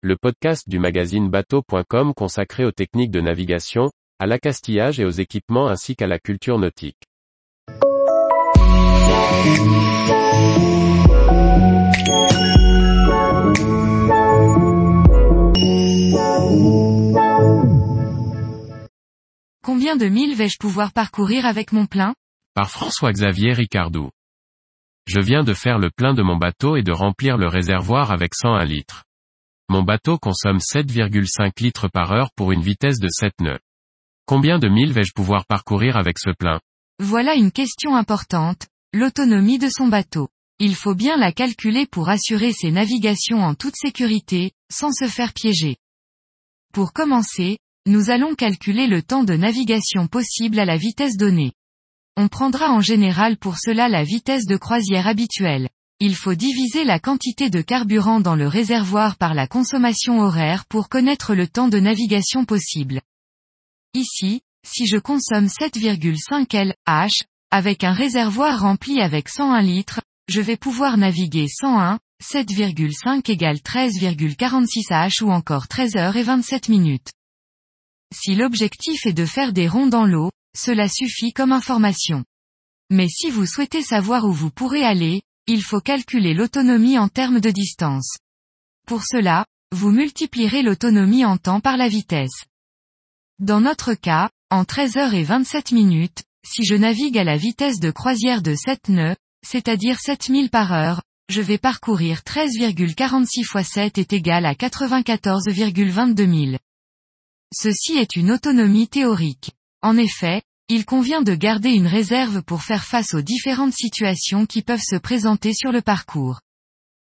le podcast du magazine bateau.com consacré aux techniques de navigation, à l'accastillage et aux équipements ainsi qu'à la culture nautique. Combien de milles vais-je pouvoir parcourir avec mon plein? Par François-Xavier Ricardou. Je viens de faire le plein de mon bateau et de remplir le réservoir avec 101 litres. Mon bateau consomme 7,5 litres par heure pour une vitesse de 7 nœuds. Combien de milles vais-je pouvoir parcourir avec ce plein? Voilà une question importante, l'autonomie de son bateau. Il faut bien la calculer pour assurer ses navigations en toute sécurité, sans se faire piéger. Pour commencer, nous allons calculer le temps de navigation possible à la vitesse donnée. On prendra en général pour cela la vitesse de croisière habituelle. Il faut diviser la quantité de carburant dans le réservoir par la consommation horaire pour connaître le temps de navigation possible. Ici, si je consomme 7,5 LH, avec un réservoir rempli avec 101 litres, je vais pouvoir naviguer 101, 7,5 égale 13,46 H ou encore 13 heures et 27 minutes. Si l'objectif est de faire des ronds dans l'eau, cela suffit comme information. Mais si vous souhaitez savoir où vous pourrez aller, il faut calculer l'autonomie en termes de distance. Pour cela, vous multiplierez l'autonomie en temps par la vitesse. Dans notre cas, en 13 heures et 27 minutes, si je navigue à la vitesse de croisière de 7 nœuds, c'est-à-dire 7000 par heure, je vais parcourir 13,46 x 7 est égal à 94,22 000. Ceci est une autonomie théorique. En effet, il convient de garder une réserve pour faire face aux différentes situations qui peuvent se présenter sur le parcours.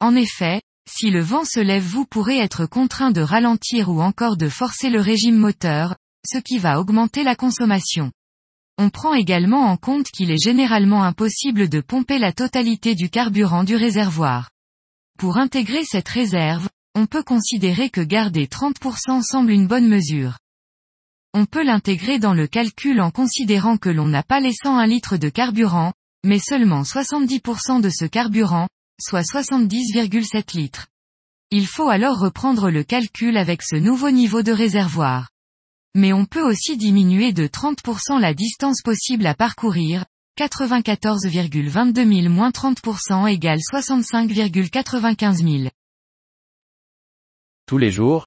En effet, si le vent se lève vous pourrez être contraint de ralentir ou encore de forcer le régime moteur, ce qui va augmenter la consommation. On prend également en compte qu'il est généralement impossible de pomper la totalité du carburant du réservoir. Pour intégrer cette réserve, on peut considérer que garder 30% semble une bonne mesure. On peut l'intégrer dans le calcul en considérant que l'on n'a pas les 101 litres de carburant, mais seulement 70% de ce carburant, soit 70,7 litres. Il faut alors reprendre le calcul avec ce nouveau niveau de réservoir. Mais on peut aussi diminuer de 30% la distance possible à parcourir, 94,22 000 moins 30% égale 65,95 000. Tous les jours,